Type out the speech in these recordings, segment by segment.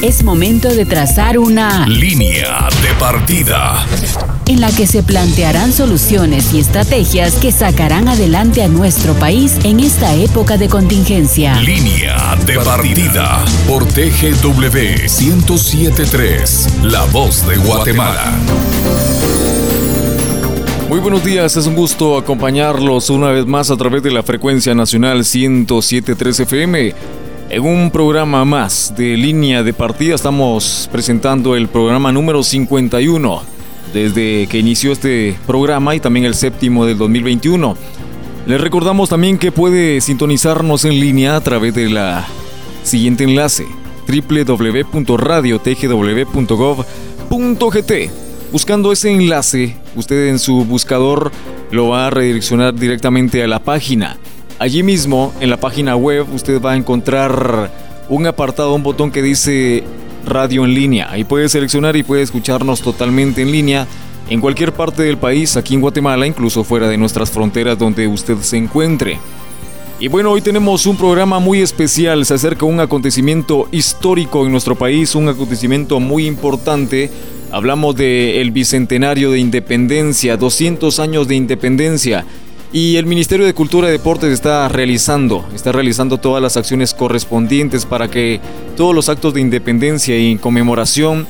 Es momento de trazar una línea de partida en la que se plantearán soluciones y estrategias que sacarán adelante a nuestro país en esta época de contingencia. Línea de partida por TGW 1073, La Voz de Guatemala. Muy buenos días, es un gusto acompañarlos una vez más a través de la frecuencia nacional 1073 FM. En un programa más de línea de partida estamos presentando el programa número 51 desde que inició este programa y también el séptimo del 2021. Les recordamos también que puede sintonizarnos en línea a través de la siguiente enlace www.radiotgw.gov.gt Buscando ese enlace, usted en su buscador lo va a redireccionar directamente a la página. Allí mismo, en la página web, usted va a encontrar un apartado, un botón que dice radio en línea. Ahí puede seleccionar y puede escucharnos totalmente en línea en cualquier parte del país, aquí en Guatemala, incluso fuera de nuestras fronteras donde usted se encuentre. Y bueno, hoy tenemos un programa muy especial, se acerca un acontecimiento histórico en nuestro país, un acontecimiento muy importante Hablamos del bicentenario de independencia, 200 años de independencia. Y el Ministerio de Cultura y Deportes está realizando, está realizando todas las acciones correspondientes para que todos los actos de independencia y conmemoración,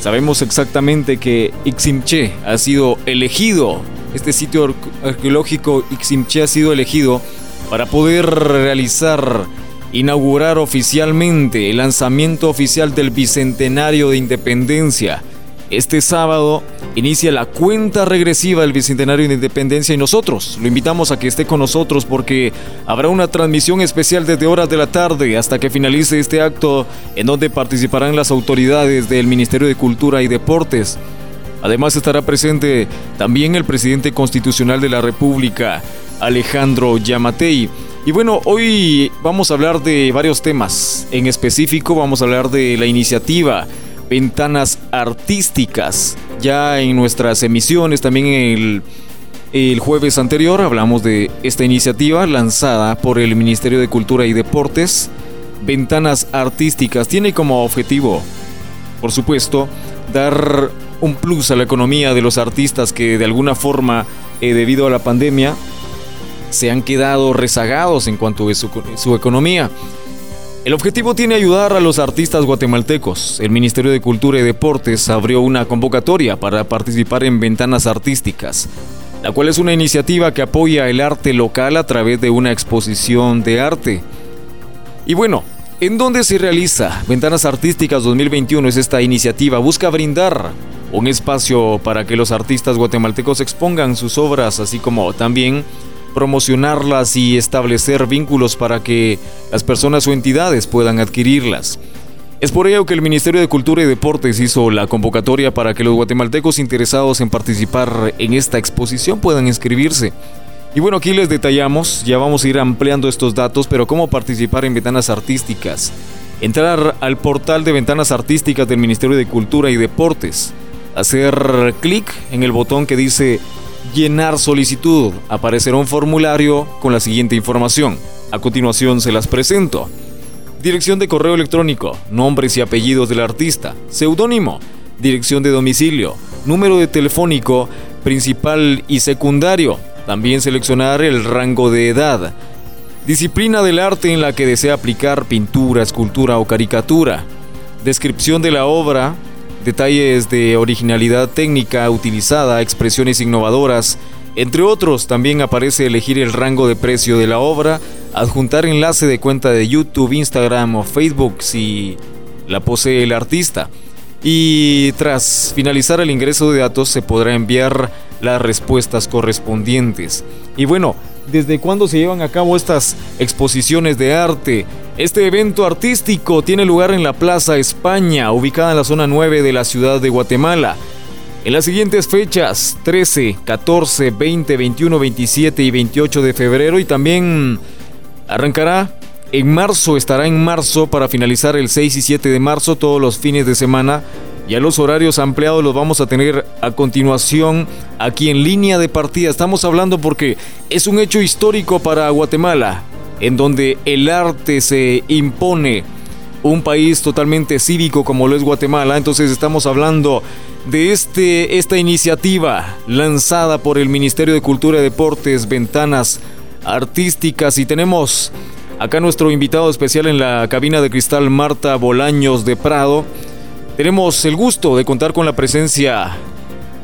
sabemos exactamente que Iximche ha sido elegido, este sitio arqueológico Iximche ha sido elegido para poder realizar, inaugurar oficialmente el lanzamiento oficial del Bicentenario de Independencia. Este sábado inicia la cuenta regresiva del Bicentenario de Independencia y nosotros lo invitamos a que esté con nosotros porque habrá una transmisión especial desde horas de la tarde hasta que finalice este acto en donde participarán las autoridades del Ministerio de Cultura y Deportes. Además estará presente también el presidente constitucional de la República, Alejandro Yamatei. Y bueno, hoy vamos a hablar de varios temas. En específico vamos a hablar de la iniciativa ventanas artísticas. Ya en nuestras emisiones, también el, el jueves anterior, hablamos de esta iniciativa lanzada por el Ministerio de Cultura y Deportes. Ventanas artísticas tiene como objetivo, por supuesto, dar un plus a la economía de los artistas que de alguna forma, eh, debido a la pandemia, se han quedado rezagados en cuanto a su, su economía. El objetivo tiene ayudar a los artistas guatemaltecos. El Ministerio de Cultura y Deportes abrió una convocatoria para participar en Ventanas Artísticas, la cual es una iniciativa que apoya el arte local a través de una exposición de arte. Y bueno, ¿en dónde se realiza Ventanas Artísticas 2021? Es esta iniciativa, busca brindar un espacio para que los artistas guatemaltecos expongan sus obras, así como también promocionarlas y establecer vínculos para que las personas o entidades puedan adquirirlas. Es por ello que el Ministerio de Cultura y Deportes hizo la convocatoria para que los guatemaltecos interesados en participar en esta exposición puedan inscribirse. Y bueno, aquí les detallamos, ya vamos a ir ampliando estos datos, pero cómo participar en ventanas artísticas. Entrar al portal de ventanas artísticas del Ministerio de Cultura y Deportes. Hacer clic en el botón que dice llenar solicitud. Aparecerá un formulario con la siguiente información. A continuación se las presento. Dirección de correo electrónico, nombres y apellidos del artista, seudónimo, dirección de domicilio, número de telefónico principal y secundario. También seleccionar el rango de edad. Disciplina del arte en la que desea aplicar pintura, escultura o caricatura. Descripción de la obra, detalles de originalidad técnica utilizada, expresiones innovadoras, entre otros, también aparece elegir el rango de precio de la obra, adjuntar enlace de cuenta de YouTube, Instagram o Facebook si la posee el artista. Y tras finalizar el ingreso de datos se podrá enviar las respuestas correspondientes. Y bueno, ¿desde cuándo se llevan a cabo estas exposiciones de arte? Este evento artístico tiene lugar en la Plaza España, ubicada en la zona 9 de la ciudad de Guatemala. En las siguientes fechas, 13, 14, 20, 21, 27 y 28 de febrero y también arrancará en marzo, estará en marzo para finalizar el 6 y 7 de marzo todos los fines de semana. Ya los horarios ampliados los vamos a tener a continuación aquí en línea de partida. Estamos hablando porque es un hecho histórico para Guatemala en donde el arte se impone un país totalmente cívico como lo es Guatemala. Entonces estamos hablando de este, esta iniciativa lanzada por el Ministerio de Cultura y Deportes, Ventanas Artísticas. Y tenemos acá nuestro invitado especial en la cabina de cristal, Marta Bolaños de Prado. Tenemos el gusto de contar con la presencia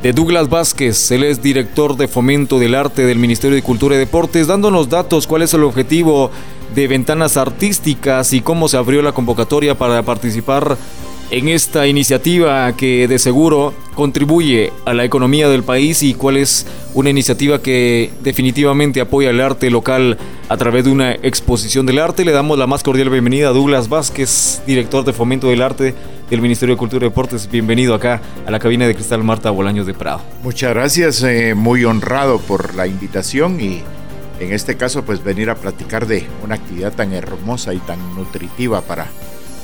de Douglas Vázquez, él es director de fomento del arte del Ministerio de Cultura y Deportes, dándonos datos cuál es el objetivo de ventanas artísticas y cómo se abrió la convocatoria para participar en esta iniciativa que de seguro contribuye a la economía del país y cuál es una iniciativa que definitivamente apoya el arte local a través de una exposición del arte. Le damos la más cordial bienvenida a Douglas Vázquez, director de Fomento del Arte del Ministerio de Cultura y Deportes. Bienvenido acá a la cabina de Cristal Marta Bolaños de Prado. Muchas gracias, eh, muy honrado por la invitación y en este caso pues venir a platicar de una actividad tan hermosa y tan nutritiva para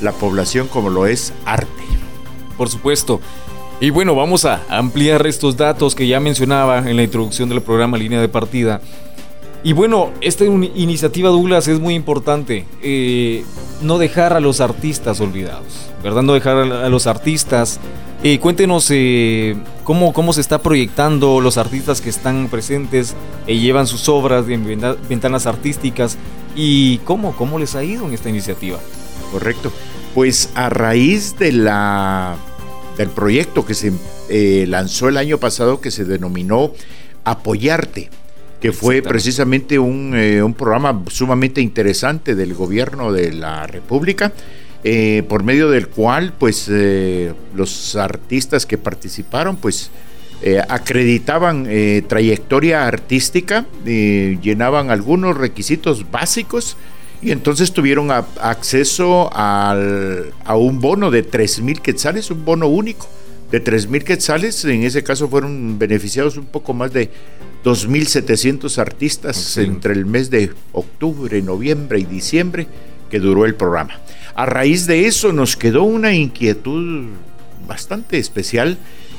la población como lo es arte. Por supuesto. Y bueno, vamos a ampliar estos datos que ya mencionaba en la introducción del programa Línea de Partida. Y bueno, esta iniciativa Douglas es muy importante. Eh, no dejar a los artistas olvidados, ¿verdad? No dejar a los artistas. Eh, cuéntenos eh, cómo, cómo se está proyectando los artistas que están presentes y llevan sus obras en ventanas artísticas y cómo, cómo les ha ido en esta iniciativa. Correcto. Pues a raíz del proyecto que se eh, lanzó el año pasado que se denominó Apoyarte, que fue precisamente un, eh, un, programa sumamente interesante del gobierno de la República, eh, por medio del cual pues los artistas que participaron pues acreditaban trayectoria artística, llenaban algunos requisitos básicos, y entonces tuvieron acceso al, a un bono de 3 mil quetzales, un bono único de 3 mil quetzales. En ese caso fueron beneficiados un poco más de 2.700 artistas entre el mes de octubre, noviembre y diciembre que duró el programa. A raíz de eso nos quedó una inquietud bastante especial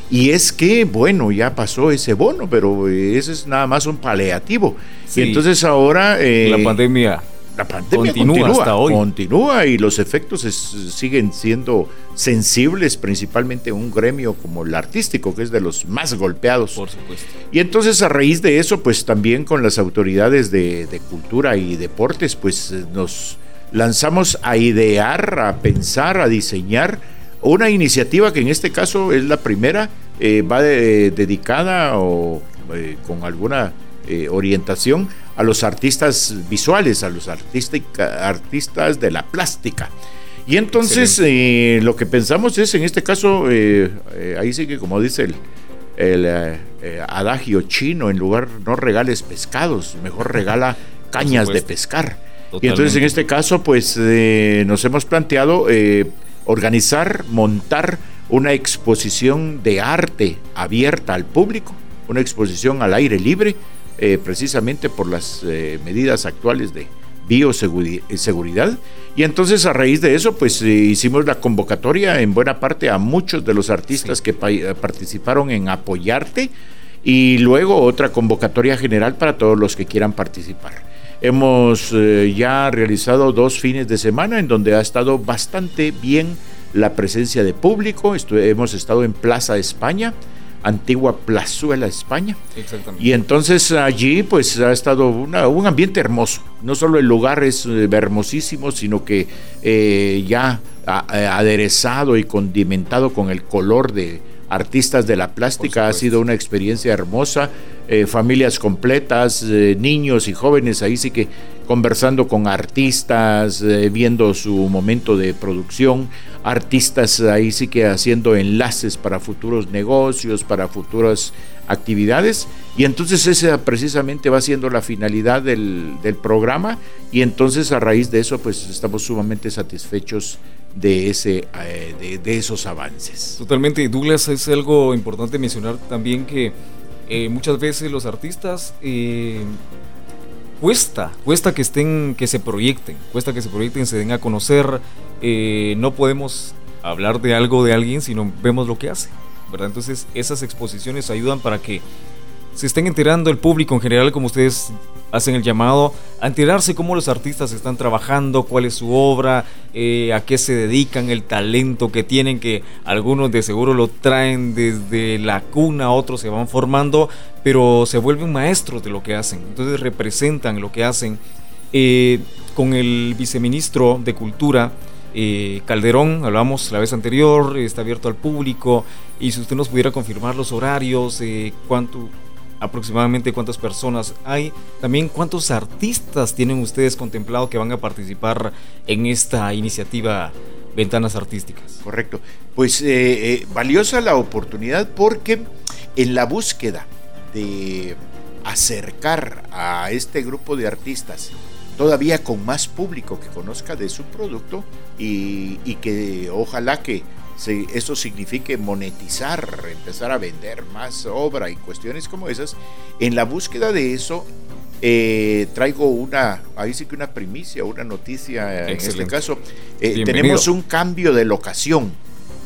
y es que, bueno, ya pasó ese bono, pero ese es nada más un paliativo. Y entonces ahora... Eh, la pandemia la pandemia continúa, hasta hoy. Continúa y los efectos siguen siendo sensibles, principalmente un gremio como el artístico, que es de los más golpeados. Por supuesto. Y entonces a raíz de eso, pues también con las autoridades de, cultura y deportes, pues nos lanzamos a idear, a pensar, a diseñar una iniciativa que en este caso es la primera, eh, va dedicada o eh, con alguna eh, orientación a los artistas visuales, a los artistas de la plástica. Y entonces eh, lo que pensamos es, en este caso, eh, eh, ahí sí que como dice el, adagio chino, en lugar no regales pescados, mejor regala cañas de pescar. Y entonces en este caso, pues nos hemos planteado organizar, montar una exposición de arte abierta al público, una exposición al aire libre, eh, precisamente por las eh, medidas actuales de bioseguridad. Y entonces a raíz de eso, pues eh, hicimos la convocatoria en buena parte a muchos de los artistas que participaron en apoyarte y luego otra convocatoria general para todos los que quieran participar. Hemos ya realizado dos fines de semana en donde ha estado bastante bien la presencia de público. hemos estado en Plaza España, antigua Plazuela, España. Exactamente. Y entonces allí pues ha estado un ambiente hermoso. No solo el lugar es eh, hermosísimo, sino que eh, ya eh, aderezado y condimentado con el color de artistas de la plástica ha sido una experiencia hermosa. familias completas, niños y jóvenes ahí sí que conversando con artistas, viendo su momento de producción artistas ahí sí que haciendo enlaces para futuros negocios, para futuras actividades. Y entonces esa precisamente va siendo la finalidad del, programa y entonces a raíz de eso pues estamos sumamente satisfechos de, ese, eh, de, esos avances. Totalmente, Douglas, es algo importante mencionar también que eh, muchas veces los artistas eh, cuesta, cuesta que estén, que se proyecten, cuesta que se proyecten, se den a conocer. Eh, no podemos hablar de algo de alguien si no vemos lo que hace, ¿verdad? Entonces esas exposiciones ayudan para que se estén enterando el público en general, como ustedes hacen el llamado, a enterarse cómo los artistas están trabajando, cuál es su obra, eh, a qué se dedican, el talento que tienen, que algunos de seguro lo traen desde la cuna, otros se van formando, pero se vuelven maestros de lo que hacen, entonces representan lo que hacen. Eh, con el viceministro de Cultura, eh, Calderón, hablamos la vez anterior, está abierto al público, y si usted nos pudiera confirmar los horarios, cuánto aproximadamente cuántas personas hay, también cuántos artistas tienen ustedes contemplado que van a participar en esta iniciativa Ventanas Artísticas. Correcto. Pues eh, eh, valiosa la oportunidad porque en la búsqueda de acercar a este grupo de artistas todavía con más público que conozca de su producto y, y que ojalá que eso signifique monetizar, empezar a vender más obra y cuestiones como esas, en la búsqueda de eso eh, traigo una, ahí sí que una primicia, una noticia en este caso. Eh, tenemos un cambio de locación.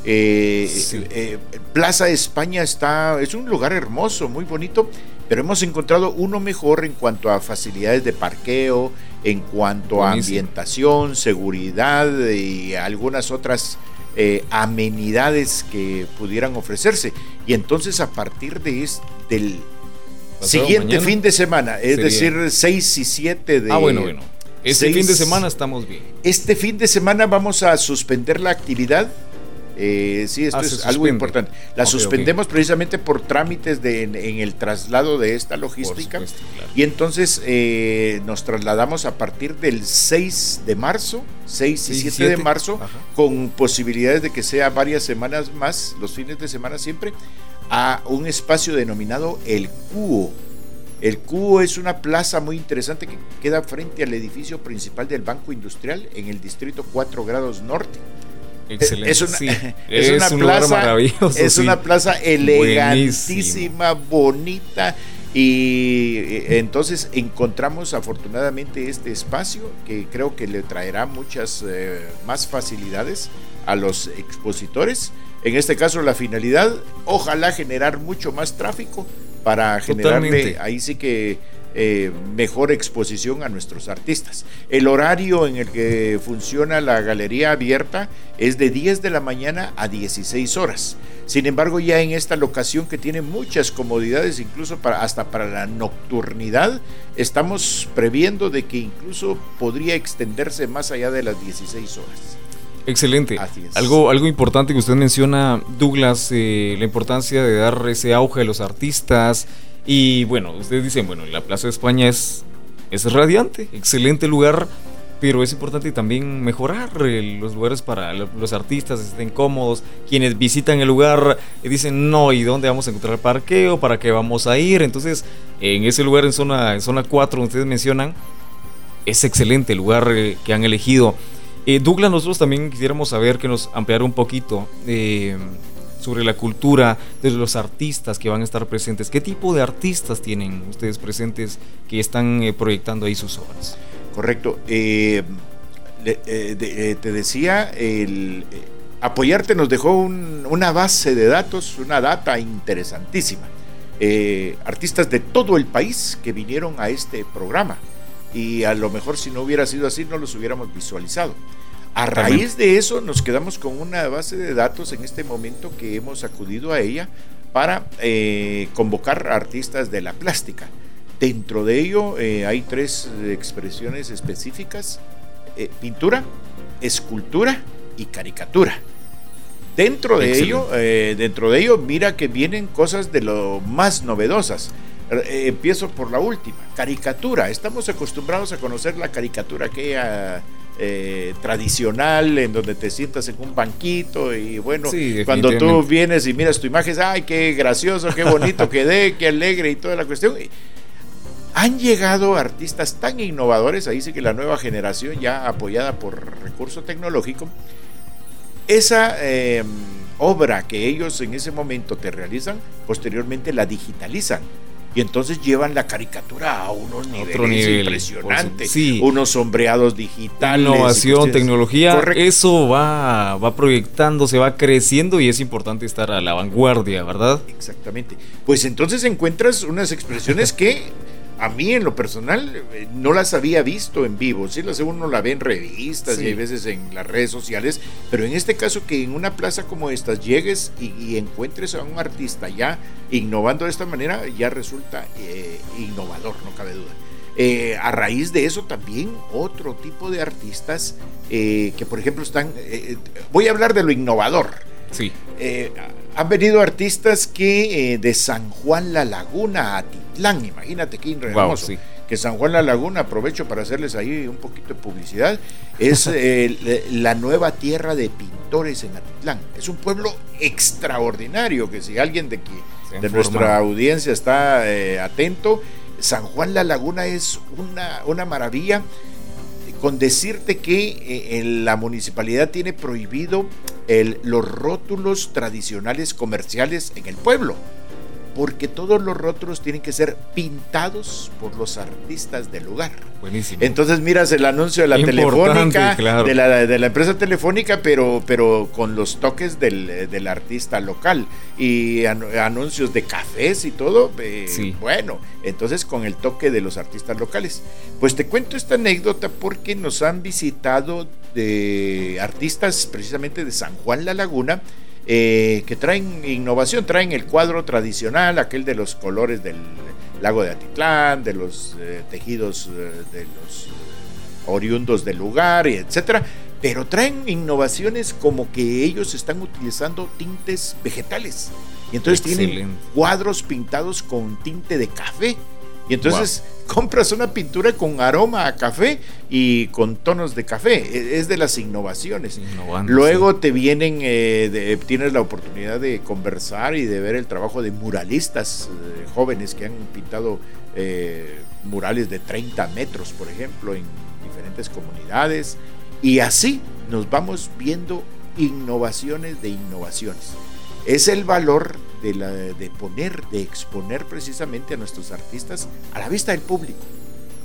Eh, Plaza España está, es un lugar hermoso, muy bonito, pero hemos encontrado uno mejor en cuanto a facilidades de parqueo, en cuanto a ambientación, seguridad y algunas otras eh, amenidades que pudieran ofrecerse. Y entonces a partir de este, del siguiente fin de semana, es decir, 6 y 7 de... Ah, bueno, bueno. Este fin de semana estamos bien. Este fin de semana vamos a suspender la actividad eh, sí, esto ah, es algo importante. La suspendemos precisamente por trámites de, en, el traslado de esta logística. Y entonces eh, nos trasladamos a partir del 6 de marzo, 6 y 7, de marzo, con posibilidades de que sea varias semanas más, los fines de semana siempre, a un espacio denominado El Cuo. El Cuo es una plaza muy interesante que queda frente al edificio principal del Banco Industrial en el distrito 4 grados norte. Excelente. Es una, es una plaza, Es una plaza elegantísima, bonita. Y eh, entonces encontramos afortunadamente este espacio que creo que le traerá muchas eh, más facilidades a los expositores. En este caso la finalidad, ojalá generar mucho más tráfico para generarle, ahí sí que eh, mejor exposición a nuestros artistas. El horario en el que funciona la galería abierta es de 10 de la mañana a 16 horas. Sin embargo, ya en esta locación que tiene muchas comodidades, incluso para, hasta para la nocturnidad, estamos previendo de que incluso podría extenderse más allá de las 16 horas. Excelente. Algo, algo importante que usted menciona, Douglas, eh, la importancia de dar ese auge a los artistas, y bueno, ustedes dicen, bueno, la Plaza de España es, es radiante, excelente lugar, pero es importante también mejorar los lugares para los artistas, estén cómodos. Quienes visitan el lugar y dicen, no, ¿y dónde vamos a encontrar parqueo? ¿Para qué vamos a ir? Entonces, en ese lugar, en zona, zona 4, ustedes mencionan, es excelente el lugar eh, que han elegido. Eh, Douglas, nosotros también quisiéramos saber que nos ampliara un poquito. Eh, sobre la cultura de los artistas que van a estar presentes. ¿Qué tipo de artistas tienen ustedes presentes que están eh, proyectando ahí sus obras? Correcto. Eh, eh, te decía, apoyarte nos dejó una base de datos, una data interesantísima. artistas de todo el país que vinieron a este programa. Y a lo mejor si no hubiera sido así no los hubiéramos visualizado. A raíz de eso nos quedamos con una base de datos en este momento que hemos acudido a ella para eh, convocar artistas de la plástica. Dentro de ello eh, hay tres expresiones específicas, eh, pintura, escultura y caricatura. Dentro de ello, dentro de ello, mira que vienen cosas de lo más novedosas. empiezo por la última, caricatura. Estamos acostumbrados a conocer la caricatura aquella eh, tradicional en donde te sientas en un banquito y bueno, cuando tú vienes y miras tu imagen, ay, qué gracioso, qué bonito quedé, qué alegre y toda la cuestión. Han llegado artistas tan innovadores, ahí sí que la nueva generación ya apoyada por recurso tecnológico, esa em, obra que ellos en ese momento te realizan, posteriormente la digitalizan y entonces llevan la caricatura a unos niveles impresionantes. Sí. Unos sombreados digitales. Innovación, tecnología, eso va, va proyectando, se va creciendo y es importante estar a la vanguardia, ¿verdad? Exactamente. Pues entonces encuentras unas expresiones que a mí en lo personal eh, no las había visto en vivo, sí las uno la ve en revistas y hay veces en las redes sociales, pero en este caso que en una plaza como esta llegues y, encuentres a un artista ya innovando de esta manera, ya resulta eh, innovador, no cabe duda. Eh, a raíz de eso también otro tipo de artistas que por ejemplo están, voy a hablar de lo innovador. Sí. Han venido artistas que eh, de San Juan La Laguna a Titlán, imagínate qué hermoso. Que San Juan La Laguna, aprovecho para hacerles ahí un poquito de publicidad, es eh, la nueva tierra de pintores en Atitlán. Es un pueblo extraordinario que si alguien de, de nuestra audiencia está eh, atento, San Juan La Laguna es una, una maravilla con decirte que la municipalidad tiene prohibido los rótulos tradicionales comerciales en el pueblo porque todos los rótulos tienen que ser pintados por los artistas del lugar. Buenísimo. Entonces miras el anuncio de la telefónica, de, la, de, la, empresa telefónica, pero, pero con los toques del, del artista local y anuncios de cafés y todo. Eh, bueno, entonces con el toque de los artistas locales. Pues te cuento esta anécdota porque nos han visitado de artistas precisamente de San Juan La Laguna eh, que traen innovación, traen el cuadro tradicional, aquel de los colores del lago de Atitlán, de los eh, tejidos eh, de los oriundos del lugar, etcétera, pero traen innovaciones como que ellos están utilizando tintes vegetales. Y entonces tienen cuadros pintados con tinte de café y entonces compras una pintura con aroma a café y con tonos de café. E, es de las innovaciones. Luego te vienen, eh, tienes la oportunidad de conversar y de ver el trabajo de muralistas eh, jóvenes que han pintado eh, murales de 30 metros, por ejemplo, en diferentes comunidades. Y así nos vamos viendo innovaciones de innovaciones. Es el valor de, poner, de exponer precisamente a nuestros artistas a la vista del público.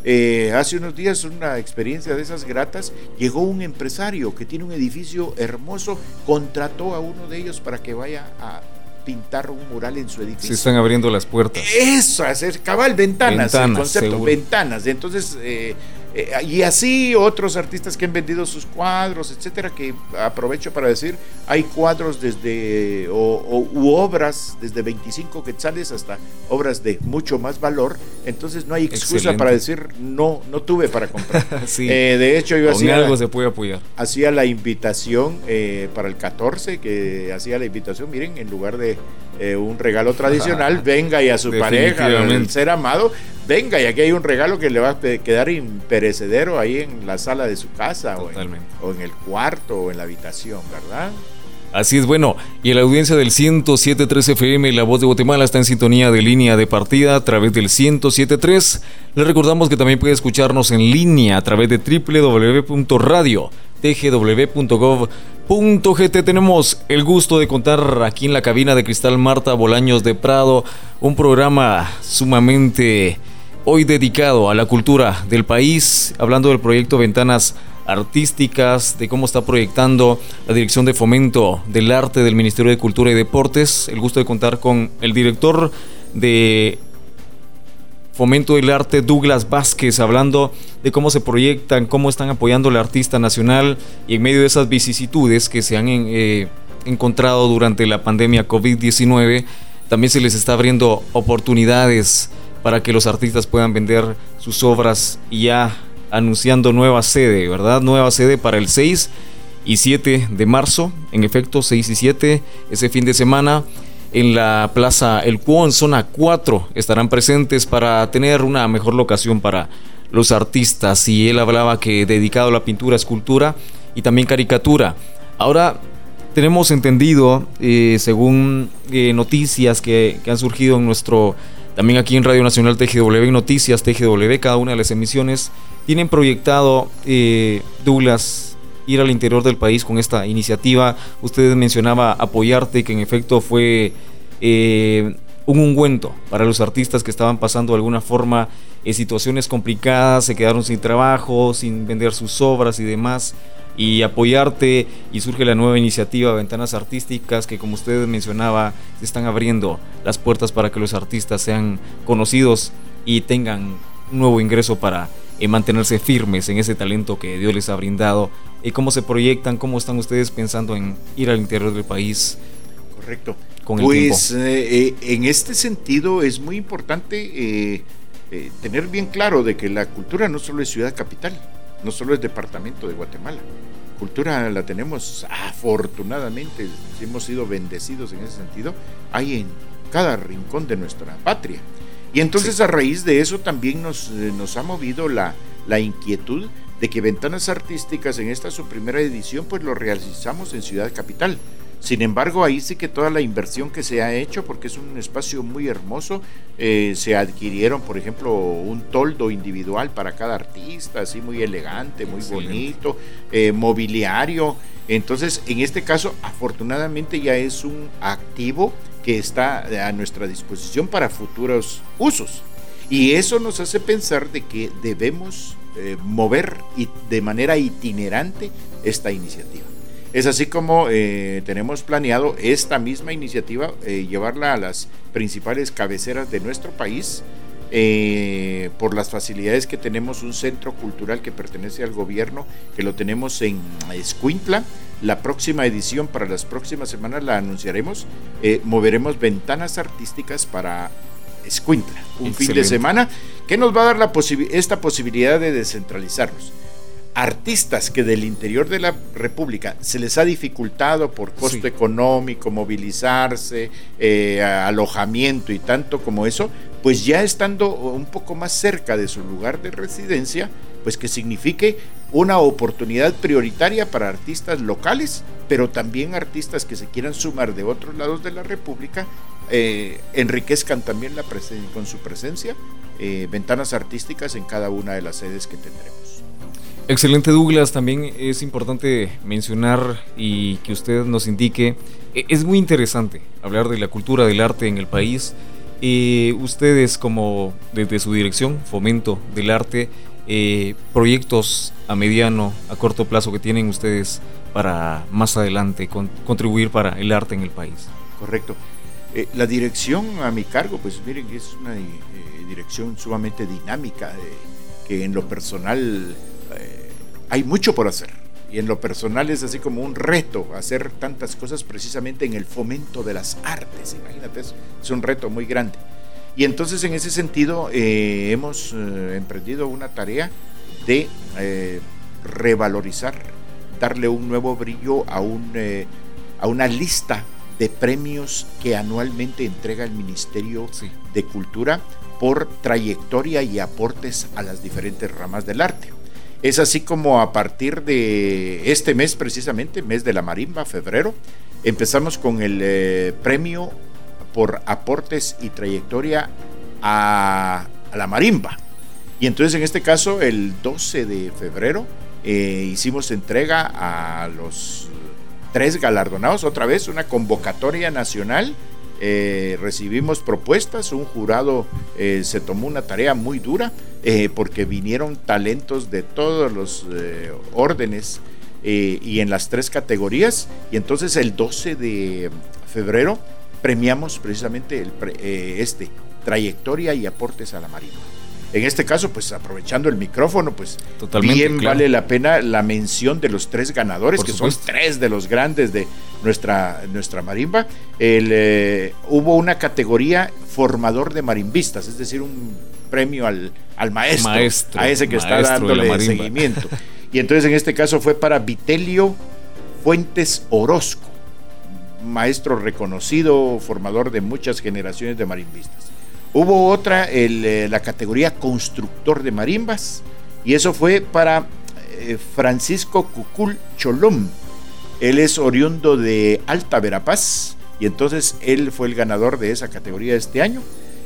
Eh, hace unos días una experiencia de esas gratas, llegó un empresario que tiene un edificio hermoso, contrató a uno de ellos para que vaya a pintar un mural en su edificio. Se están abriendo las puertas. Eso, hacer cabal ventanas, el concepto, ventanas. Entonces, eh, eh, y así otros artistas que han vendido sus cuadros, etcétera, que aprovecho para decir, hay cuadros desde, o, u obras desde 25 quetzales hasta obras de mucho más valor, entonces no hay excusa para decir, no, no tuve para comprar. Eh, de hecho, yo hacía, algo se puede apoyar. hacía la invitación eh, para el 14, que hacía la invitación, miren, en lugar de un regalo tradicional, venga y a su pareja, el ser amado, venga, y aquí hay un regalo que le va a quedar imperecedero ahí en la sala de su casa o en, el cuarto o en la habitación, ¿verdad? Así es, bueno, y la audiencia del 107.3 FM, La Voz de Guatemala, está en sintonía de línea de partida a través del 107.3. Le recordamos que también puede escucharnos en línea a través de www.radio.tgw.gov.gt. Tenemos el gusto de contar aquí en la cabina de Cristal Marta Bolaños de Prado, un programa sumamente hoy dedicado a la cultura del país, hablando del proyecto Ventanas Artísticas, de cómo está proyectando la Dirección de Fomento del Arte del Ministerio de Cultura y Deportes. El gusto de contar con el director de Fomento del Arte, Douglas Vázquez, hablando de cómo se proyectan, cómo están apoyando al artista nacional y en medio de esas vicisitudes que se han eh, encontrado durante la pandemia COVID-19, también se les está abriendo oportunidades para que los artistas puedan vender sus obras y ya anunciando nueva sede, ¿verdad? Nueva sede para el 6 y 7 de marzo, en efecto 6 y 7, ese fin de semana en la Plaza El Cuo, zona 4, estarán presentes para tener una mejor locación para los artistas. Y él hablaba que dedicado a la pintura, escultura y también caricatura. Ahora tenemos entendido, eh, según eh, noticias que, que han surgido en nuestro también aquí en Radio Nacional TGW Noticias TGW, cada una de las emisiones, tienen proyectado, eh, Douglas, ir al interior del país con esta iniciativa. Usted mencionaba apoyarte, que en efecto fue eh, un ungüento para los artistas que estaban pasando de alguna forma en situaciones complicadas, se quedaron sin trabajo, sin vender sus obras y demás, y apoyarte y surge la nueva iniciativa Ventanas Artísticas que como usted mencionaba, se están abriendo las puertas para que los artistas sean conocidos y tengan un nuevo ingreso para eh, mantenerse firmes en ese talento que Dios les ha brindado. y ¿Cómo se proyectan? ¿Cómo están ustedes pensando en ir al interior del país? Correcto. pues eh, eh, en este sentido es muy importante tener bien claro de que la cultura no solo es ciudad capital, no solo es departamento de Guatemala. Cultura la tenemos afortunadamente, hemos sido bendecidos en ese sentido, hay en cada rincón de nuestra patria. Y entonces a raíz de eso también nos, eh, nos ha movido la, la inquietud de que Ventanas Artísticas en esta su primera edición pues lo realizamos en Ciudad Capital. Sin embargo, ahí sí que toda la inversión que se ha hecho, porque es un espacio muy hermoso, eh, se adquirieron, por ejemplo, un toldo individual para cada artista, así muy elegante, muy bonito, eh, mobiliario. Entonces, en este caso, afortunadamente ya es un activo que está a nuestra disposición para futuros usos. Y eso nos hace pensar de que debemos eh, mover de manera itinerante esta iniciativa. Es así como eh, tenemos planeado esta misma iniciativa, eh, llevarla a las principales cabeceras de nuestro país, eh, por las facilidades que tenemos, un centro cultural que pertenece al gobierno, que lo tenemos en Escuintla. La próxima edición para las próximas semanas la anunciaremos. moveremos ventanas artísticas para Escuintla, un fin de semana que nos va a dar la esta posibilidad de descentralizarnos artistas que del interior de la República se les ha dificultado por costo económico, movilizarse, eh, alojamiento y tanto como eso, pues ya estando un poco más cerca de su lugar de residencia, pues que signifique una oportunidad prioritaria para artistas locales, pero también artistas que se quieran sumar de otros lados de la República, eh, enriquezcan también la con su presencia eh, ventanas artísticas en cada una de las sedes que tendremos. Excelente Douglas, también es importante mencionar y que usted nos indique, e, es muy interesante hablar de la cultura del arte en el país. y ustedes como desde su dirección, fomento del arte, eh, proyectos a mediano, a corto plazo que tienen ustedes para más adelante contribuir para el arte en el país. Correcto. Eh, la dirección a mi cargo, pues miren, es una eh, dirección sumamente dinámica, que en lo personal hay mucho por hacer. Y en lo personal es así como un reto hacer tantas cosas precisamente en el fomento de las artes. Imagínate, es, un reto muy grande. Y entonces en ese sentido eh, hemos eh, emprendido una tarea de eh, revalorizar, darle un nuevo brillo a, un, a una lista de premios que anualmente entrega el Ministerio de Cultura por trayectoria y aportes a las diferentes ramas del arte. Es así como a partir de este mes precisamente, mes de la marimba, febrero, empezamos con el eh, premio por aportes y trayectoria a, la marimba. Y entonces en este caso, el 12 de febrero, eh, hicimos entrega a los tres galardonados, otra vez una convocatoria nacional eh, recibimos propuestas, un jurado eh, se tomó una tarea muy dura eh, porque vinieron talentos de todos los órdenes y en las tres categorías y entonces el 12 de febrero premiamos precisamente el, este, trayectoria y aportes a la Marina. En este caso, pues aprovechando el micrófono, pues bien vale la pena la mención de los tres ganadores, que son tres de los grandes de nuestra, nuestra marimba. Eh, hubo una categoría formador de marimbistas, es decir, un premio al, al maestro, a ese que está dándole seguimiento. Y entonces en este caso fue para Vitelio Fuentes Orozco, maestro reconocido, formador de muchas generaciones de marimbistas. Hubo otra, eh, la categoría constructor de marimbas, y eso fue para eh, Francisco Cucul Cholom. Él es oriundo de Alta Verapaz, y entonces él fue el ganador de esa categoría este año.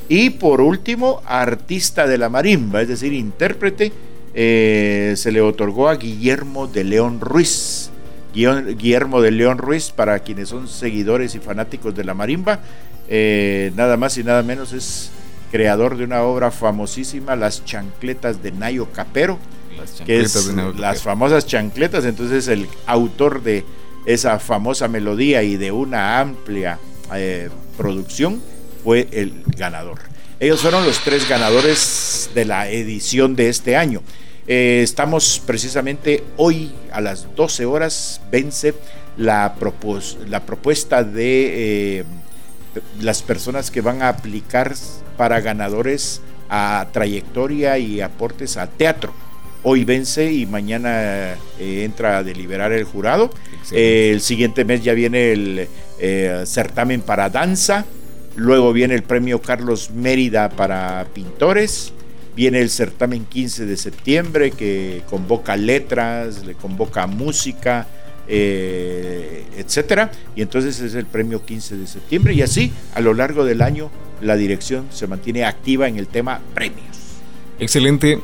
Y por último, artista de la marimba, es decir, intérprete, eh, se le otorgó a Guillermo de León Ruiz, Guillermo de León Ruiz, para quienes son seguidores y fanáticos de la marimba, eh, nada más y nada menos es creador de una obra famosísima, Las chancletas de Nayo Capero, que es las famosas chancletas, entonces el autor de esa famosa melodía y de una amplia eh, producción fue el ganador. Ellos fueron los tres ganadores de la edición de este año. Eh, estamos precisamente hoy a las 12 horas, vence la, la propuesta de eh, las personas que van a aplicar para ganadores a trayectoria y aportes a teatro. Hoy vence y mañana eh, entra a deliberar el jurado. el siguiente mes ya viene el certamen para danza. Luego viene el premio Carlos Mérida para pintores Viene el certamen 15 de septiembre que convoca letras, le convoca música, eh, etcétera. Y entonces es el premio 15 de septiembre. Y así, a lo largo del año, la dirección se mantiene activa en el tema premios. Excelente.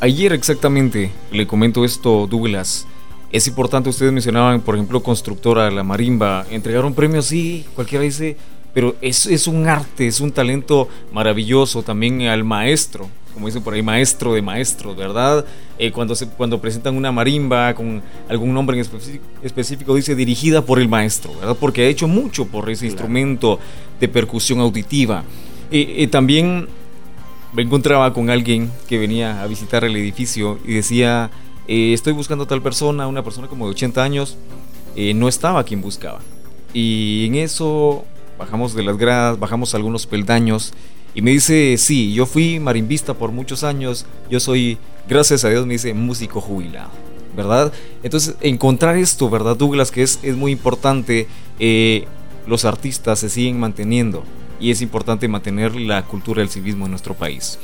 ayer exactamente le comento esto, Douglas. Es importante, ustedes mencionaban, por ejemplo, constructora La Marimba, entregaron premios, sí, cualquiera dice, pero es, es un arte, es un talento maravilloso también al maestro, como dicen por ahí, maestro de maestros, ¿verdad? Eh, cuando, se, cuando presentan una marimba con algún nombre en específico, dice dirigida por el maestro, ¿verdad? Porque ha hecho mucho por ese instrumento de percusión auditiva. Y también me encontraba con alguien que venía a visitar el edificio y decía, eh, estoy buscando a tal persona, una persona como de 80 años, eh, no estaba quien buscaba. Y en eso bajamos de las gradas, bajamos algunos peldaños y me dice, sí, yo fui marimbista por muchos años, yo soy, gracias a Dios, me dice, músico jubilado, ¿verdad? Entonces, encontrar esto, ¿verdad, Douglas? Que es, es muy importante, eh, los artistas se siguen manteniendo y es importante mantener la cultura del civismo en nuestro país.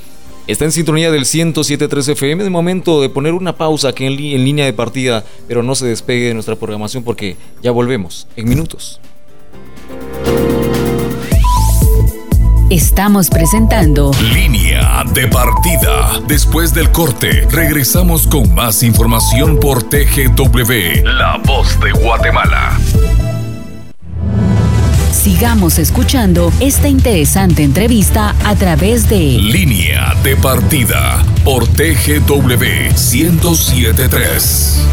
Está en sintonía del 107.3 FM. De momento de poner una pausa aquí en, en línea de partida, pero no se despegue de nuestra programación porque ya volvemos en minutos. Estamos presentando Línea de partida. Después del corte, regresamos con más información por TGW, La Voz de Guatemala. Sigamos escuchando esta interesante entrevista a través de Línea de partida por TGW 1073.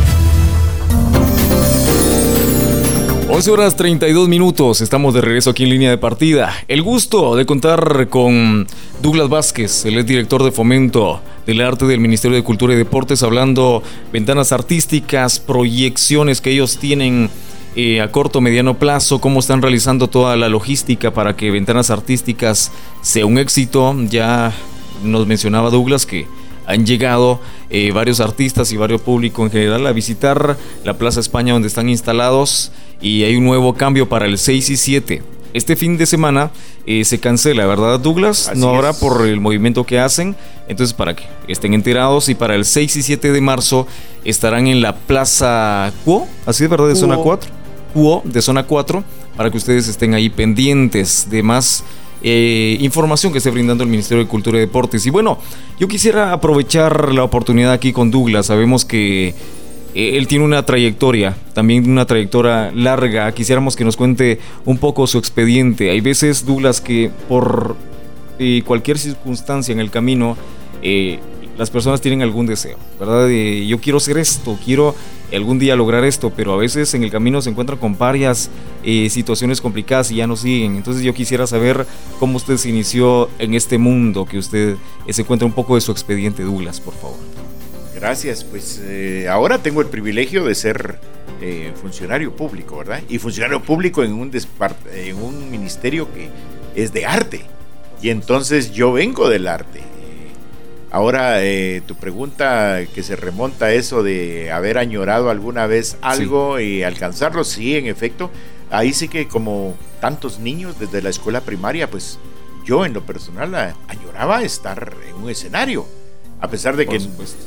11 horas 32 minutos, estamos de regreso aquí en línea de partida. El gusto de contar con Douglas Vázquez, el director de fomento del arte del Ministerio de Cultura y Deportes, hablando ventanas artísticas, proyecciones que ellos tienen eh, a corto, mediano plazo, cómo están realizando toda la logística para que ventanas artísticas sea un éxito. Ya nos mencionaba Douglas que han llegado eh, varios artistas y varios público en general a visitar la Plaza España donde están instalados y hay un nuevo cambio para el 6 y 7. Este fin de semana eh, se cancela, ¿verdad, Douglas? no habrá por el movimiento que hacen. Entonces, para que estén enterados, y para el 6 y 7 de marzo estarán en la Plaza Cuo, así es, ¿verdad? De zona 4. De zona 4, para que ustedes estén ahí pendientes de más eh, información que esté brindando el Ministerio de Cultura y Deportes. Y bueno, yo quisiera aprovechar la oportunidad aquí con Douglas. Sabemos que eh, él tiene una trayectoria, también una trayectoria larga. Quisiéramos que nos cuente un poco su expediente. Hay veces, Douglas, que por eh, cualquier circunstancia en el camino, las personas tienen algún deseo, ¿verdad? yo quiero hacer esto, quiero algún día lograr esto, pero a veces en el camino se encuentran con varias eh, situaciones complicadas y ya no siguen. Entonces yo quisiera saber cómo usted se inició en este mundo, que usted eh, se cuenta un poco de su expediente, Douglas, por favor. Gracias, pues eh, ahora tengo el privilegio de ser funcionario público, ¿verdad? Y funcionario público en un ministerio que es de arte. Y entonces yo vengo del arte Ahora, eh, tu pregunta que se remonta a eso de haber añorado alguna vez algo y alcanzarlo, sí, en efecto. Ahí sí que como tantos niños desde la escuela primaria, pues yo en lo personal añoraba estar en un escenario. A pesar de que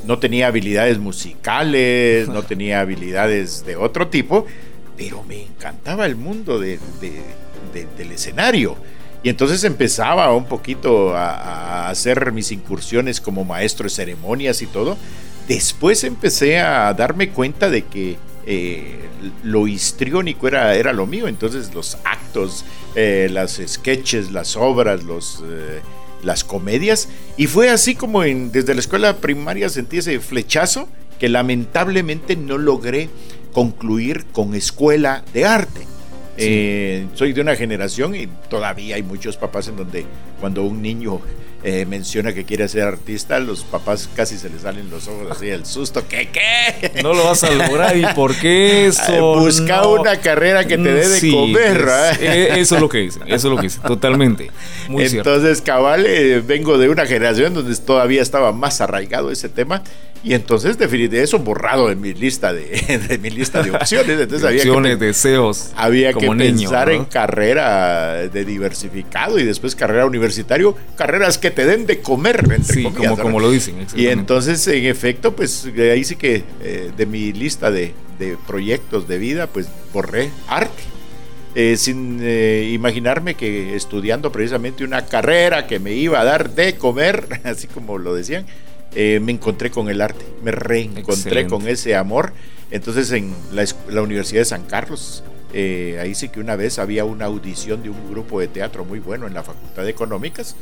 no tenía habilidades musicales, no tenía habilidades de otro tipo, pero me encantaba el mundo del escenario. Y entonces empezaba un poquito a, hacer mis incursiones como maestro de ceremonias y todo. Después empecé a darme cuenta de que eh, lo histriónico era, era lo mío, entonces los actos, eh, las sketches, las obras, los, eh, las comedias, y fue así como en, desde la escuela primaria sentí ese flechazo que lamentablemente no logré concluir con escuela de arte. Soy de una generación y todavía hay muchos papás en donde cuando un niño eh, menciona que quiere ser artista, los papás casi se les salen los ojos así el susto. ¿Qué qué? No lo vas a lograr. ¿Y por qué eso? Busca una carrera que te dé de comer. Eh, eso es lo que dice, eso es lo que dice, totalmente. Muy Entonces, cabal, eh, vengo de una generación donde todavía estaba más arraigado ese tema y entonces definitivamente eso borrado de mi lista de, mi lista de opciones. Entonces había que, deseos. Había que pensar en carrera de diversificado y después carrera universitario, carreras que te den de comer, entre comillas, como, lo dicen. Y entonces, en efecto, pues ahí sí que eh, de mi lista de, proyectos de vida, pues borré arte. Eh, sin eh, imaginarme que estudiando precisamente una carrera que me iba a dar de comer, así como lo decían, eh, me encontré con el arte, me reencontré con ese amor. Entonces en la, Universidad de San Carlos, eh, ahí sí que una vez había una audición de un grupo de teatro muy bueno en la Facultad de Económicas.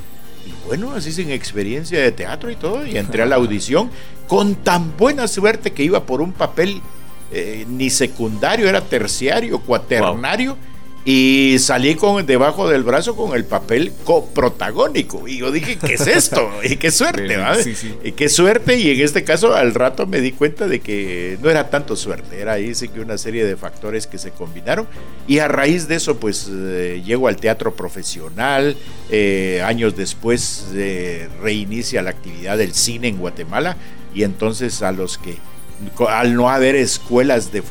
Y bueno, así sin experiencia de teatro y todo, y entré a la audición con tan buena suerte que iba por un papel eh, ni secundario, era terciario, cuaternario. Y salí con debajo del brazo con el papel coprotagónico. Y yo dije, ¿qué es esto? y qué suerte, ¿vale? Y qué suerte. Y en este caso, al rato me di cuenta de que no era tanto suerte. Era ahí sí que una serie de factores que se combinaron. Y a raíz de eso, pues eh, llego al teatro profesional. Eh, años después eh, reinicia la actividad del cine en Guatemala. Y entonces a los que al no haber escuelas de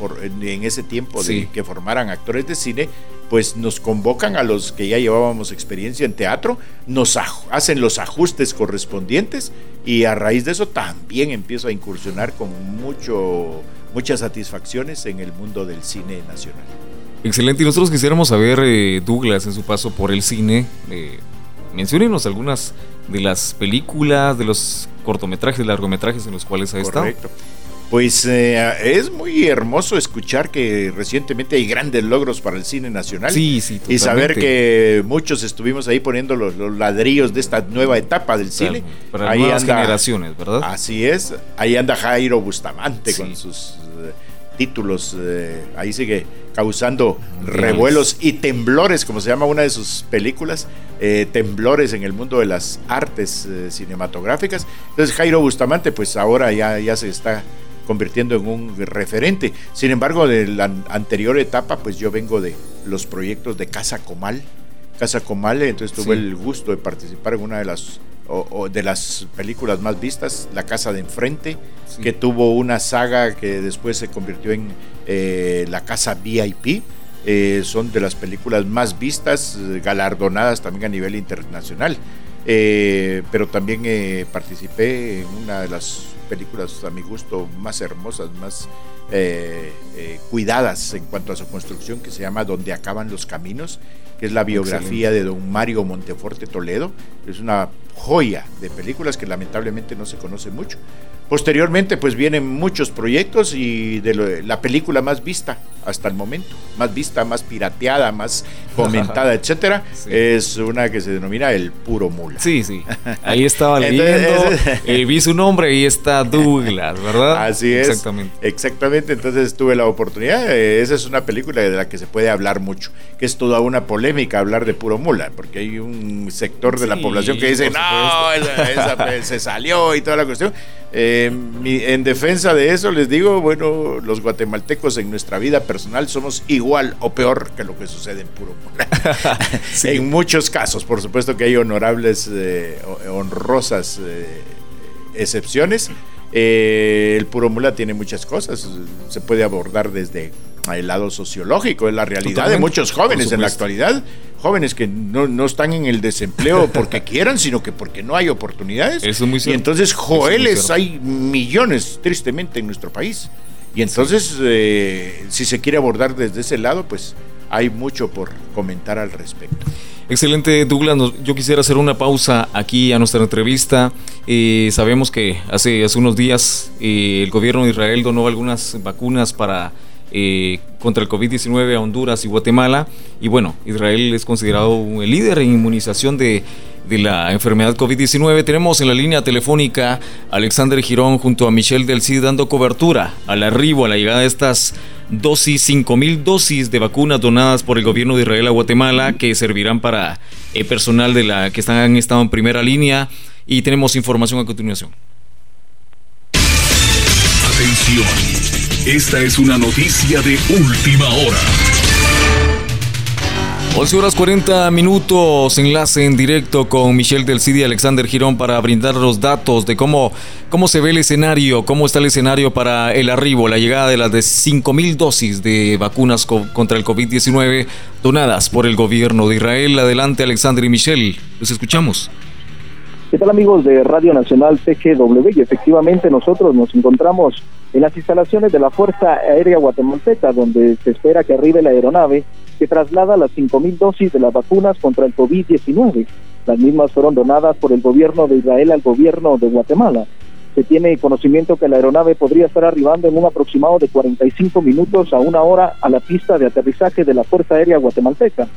en ese tiempo de, que formaran actores de cine, pues nos convocan a los que ya llevábamos experiencia en teatro, nos hacen los ajustes correspondientes y a raíz de eso también empiezo a incursionar con mucho, muchas satisfacciones en el mundo del cine nacional. Excelente, y nosotros quisiéramos saber, eh, Douglas, en su paso por el cine, eh, menciónenos algunas de las películas, de los cortometrajes, largometrajes en los cuales ha estado. Correcto. Pues eh, es muy hermoso escuchar que recientemente hay grandes logros para el cine nacional. Sí, sí, Y saber que muchos estuvimos ahí poniendo los, ladrillos de esta nueva etapa del cine. para ahí nuevas generaciones, ¿verdad? Así es. Ahí anda Jairo Bustamante con sus eh, títulos. Eh, ahí sigue causando revuelos y temblores, como se llama una de sus películas, temblores en el mundo de las artes cinematográficas. Entonces Jairo Bustamante, pues ahora ya, ya se está convirtiendo en un referente. Sin embargo, de la anterior etapa, pues yo vengo de los proyectos de Casa Comal. Casa Comal, entonces tuve el gusto de participar en una de las de las películas más vistas, La Casa de Enfrente, que tuvo una saga que después se convirtió en eh, La Casa VIP. Eh, son de las películas más vistas, galardonadas también a nivel internacional. Eh, pero también participé en una de las películas a mi gusto más hermosas, más eh, eh, cuidadas en cuanto a su construcción, que se llama Donde acaban los caminos, que es la biografía de don Mario Monteforte Toledo. Es una joya de películas que lamentablemente no se conoce mucho. Posteriormente, pues vienen muchos proyectos y de la película más vista hasta el momento, más vista, más pirateada, más comentada, etcétera, es una que se denomina El Puro Mula. Sí, sí. Ahí estaba leyendo, eh, vi su nombre y está Douglas, ¿verdad? Así es. Exactamente. Exactamente. Entonces tuve la oportunidad. Eh, esa es una película de la que se puede hablar mucho, que es toda una polémica hablar de Puro Mula, porque hay un sector de la población que dice, no, esa, se salió y toda la cuestión. Eh, en defensa de eso les digo, bueno, los guatemaltecos en nuestra vida personal somos igual o peor que lo que sucede en Puro Mula. En muchos casos, por supuesto que hay honorables, eh, honrosas eh, excepciones. el Puro Mula tiene muchas cosas, se puede abordar desde el lado sociológico, es la realidad de muchos jóvenes en la actualidad, jóvenes que no, están en el desempleo porque quieran, sino que porque no hay oportunidades. Eso muy y entonces Joeles hay millones, tristemente, en nuestro país. Y entonces, eh, si se quiere abordar desde ese lado, pues hay mucho por comentar al respecto. Excelente, Douglas. Yo quisiera hacer una pausa aquí a nuestra entrevista. Eh, sabemos que hace, hace unos días eh, el gobierno de Israel donó algunas vacunas para eh, contra el COVID-19 a Honduras y Guatemala. Y bueno, Israel es considerado el líder en inmunización de, de la enfermedad COVID-19. Tenemos en la línea telefónica a Alexander Girón junto a Michelle Del Cid dando cobertura al arribo, a la llegada de estas dosis, 5.000 dosis de vacunas donadas por el gobierno de Israel a Guatemala que servirán para el eh, personal de la que están, han estado en primera línea. Y tenemos información a continuación. Atención. Esta es una noticia de última hora. 11 horas 40 minutos, enlace en directo con Michelle del CIDI y Alexander Girón para brindar los datos de cómo, cómo se ve el escenario, cómo está el escenario para el arribo, la llegada de las de 5.000 dosis de vacunas contra el COVID-19 donadas por el gobierno de Israel. Adelante Alexander y Michelle, los escuchamos. ¿Qué tal amigos de Radio Nacional TGW? Y efectivamente nosotros nos encontramos en las instalaciones de la Fuerza Aérea Guatemalteca, donde se espera que arribe la aeronave que traslada las 5.000 dosis de las vacunas contra el COVID-19. Las mismas fueron donadas por el gobierno de Israel al gobierno de Guatemala. Se tiene conocimiento que la aeronave podría estar arribando en un aproximado de 45 minutos a una hora a la pista de aterrizaje de la Fuerza Aérea Guatemalteca.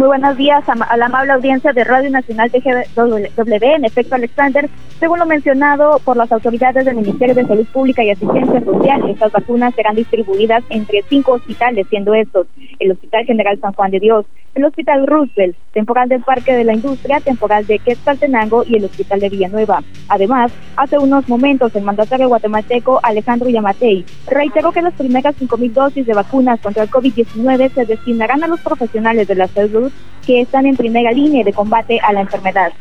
Muy buenos días a, la amable audiencia de Radio Nacional TGW. En efecto, Alexander, según lo mencionado por las autoridades del Ministerio de Salud Pública y Asistencia Social, estas vacunas serán distribuidas entre cinco hospitales, siendo estos el Hospital General San Juan de Dios, el Hospital Roosevelt, temporal del Parque de la Industria, temporal de Quetzaltenango y el Hospital de Villanueva. Además, hace unos momentos el mandatario guatemalteco Alejandro Yamatei reiteró que las primeras 5.000 dosis de vacunas contra el COVID-19 se destinarán a los profesionales de la salud que están en primera línea de combate a la enfermedad.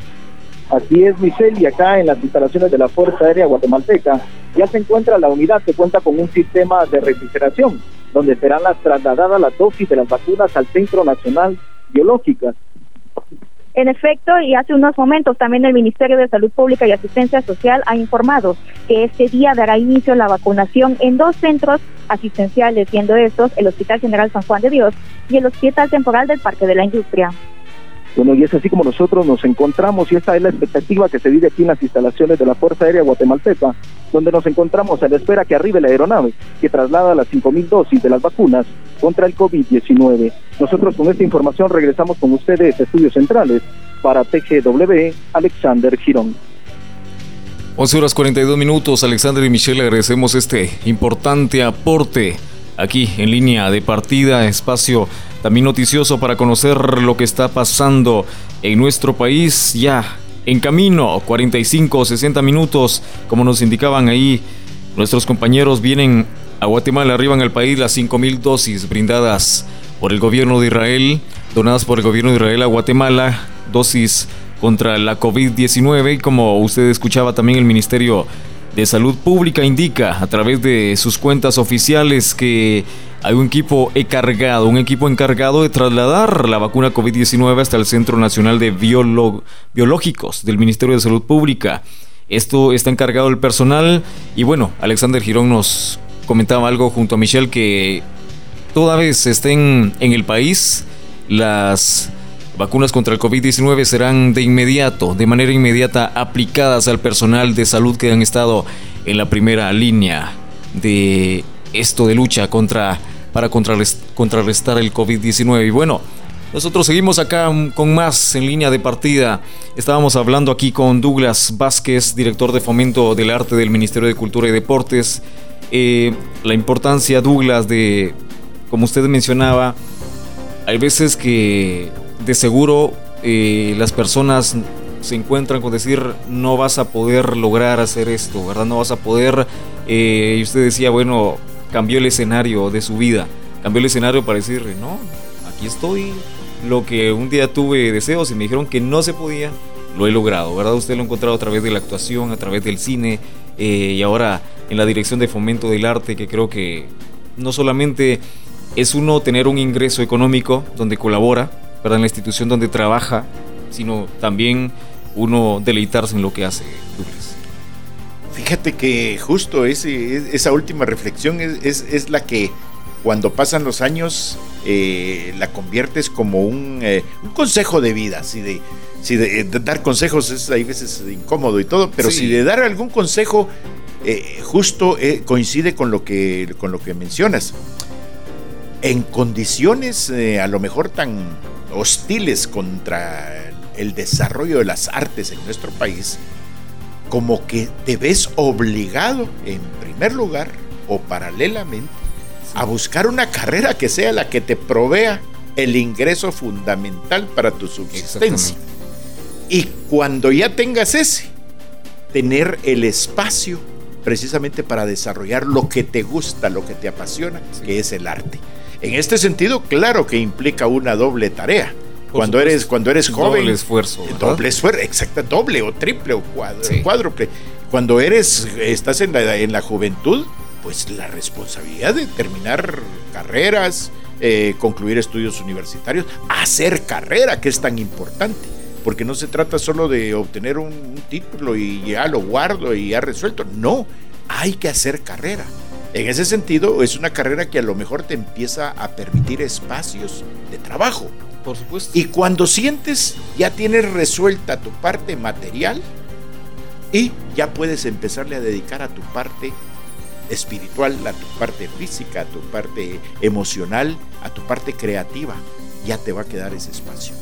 Así es, Michelle, y acá en las instalaciones de la Fuerza Aérea Guatemalteca ya se encuentra la unidad que cuenta con un sistema de refrigeración donde serán las trasladadas las dosis de las vacunas al Centro Nacional Biológica. En efecto, y hace unos momentos también el Ministerio de Salud Pública y Asistencia Social ha informado que este día dará inicio a la vacunación en dos centros asistenciales, siendo estos el Hospital General San Juan de Dios y el Hospital Temporal del Parque de la Industria. Bueno, y es así como nosotros nos encontramos y esta es la expectativa que se vive aquí en las instalaciones de la Fuerza Aérea Guatemalteca, donde nos encontramos a la espera que arribe la aeronave que traslada las 5.000 dosis de las vacunas contra el COVID-19. Nosotros con esta información regresamos con ustedes a Estudios Centrales para TGW Alexander Girón. 11 horas 42 minutos, Alexander y Michelle, agradecemos este importante aporte aquí en línea de partida, espacio también noticioso para conocer lo que está pasando en nuestro país ya en camino, 45 o 60 minutos, como nos indicaban ahí nuestros compañeros vienen a Guatemala, arriban al país las 5.000 dosis brindadas por el gobierno de Israel, donadas por el gobierno de Israel a Guatemala, dosis contra la COVID-19 y como usted escuchaba también el Ministerio de Salud Pública indica a través de sus cuentas oficiales que hay un equipo encargado, un equipo encargado de trasladar la vacuna COVID-19 hasta el Centro Nacional de Biológicos del Ministerio de Salud Pública. Esto está encargado el personal y bueno, Alexander Girón nos comentaba algo junto a Michelle que toda vez estén en el país las vacunas contra el COVID-19 serán de inmediato, de manera inmediata aplicadas al personal de salud que han estado en la primera línea de esto de lucha contra para contrarrestar el COVID-19. Y bueno, nosotros seguimos acá con más en línea de partida. Estábamos hablando aquí con Douglas Vázquez, director de fomento del arte del Ministerio de Cultura y Deportes. Eh, la importancia, Douglas, de, como usted mencionaba, hay veces que de seguro eh, las personas se encuentran con decir no vas a poder lograr hacer esto, ¿verdad? No vas a poder, eh, y usted decía, bueno, cambió el escenario de su vida, cambió el escenario para decirle, no, aquí estoy, lo que un día tuve deseos y me dijeron que no se podía, lo he logrado, ¿verdad? Usted lo ha encontrado a través de la actuación, a través del cine eh, y ahora en la dirección de fomento del arte, que creo que no solamente es uno tener un ingreso económico donde colabora, ¿verdad? En la institución donde trabaja, sino también uno deleitarse en lo que hace Douglas. Fíjate que justo ese, esa última reflexión es, la que cuando pasan los años eh, la conviertes como un, eh, consejo de vida, si de, si de, dar consejos es hay veces incómodo y todo, pero si de dar algún consejo eh, justo eh, coincide con lo, que, con lo que mencionas. En condiciones a lo mejor tan hostiles contra el desarrollo de las artes en nuestro país, como que te ves obligado, en primer lugar o paralelamente, a buscar una carrera que sea la que te provea el ingreso fundamental para tu subsistencia. Y cuando ya tengas ese, tener el espacio precisamente para desarrollar lo que te gusta, lo que te apasiona, que es el arte. En este sentido, claro que implica una doble tarea. Cuando eres, cuando eres joven. Doble esfuerzo. Doble esfuerzo, exacto, doble o triple o cuádruple. Cuando eres, estás en la, en la juventud, pues la responsabilidad de terminar carreras, eh, concluir estudios universitarios, hacer carrera, que es tan importante. Porque no se trata solo de obtener un, título y ya lo guardo y ya resuelto. No, hay que hacer carrera. En ese sentido, es una carrera que a lo mejor te empieza a permitir espacios de trabajo. Por supuesto. Y cuando sientes, ya tienes resuelta tu parte material y ya puedes empezarle a dedicar a tu parte espiritual, a tu parte física, a tu parte emocional, a tu parte creativa, ya te va a quedar ese espacio.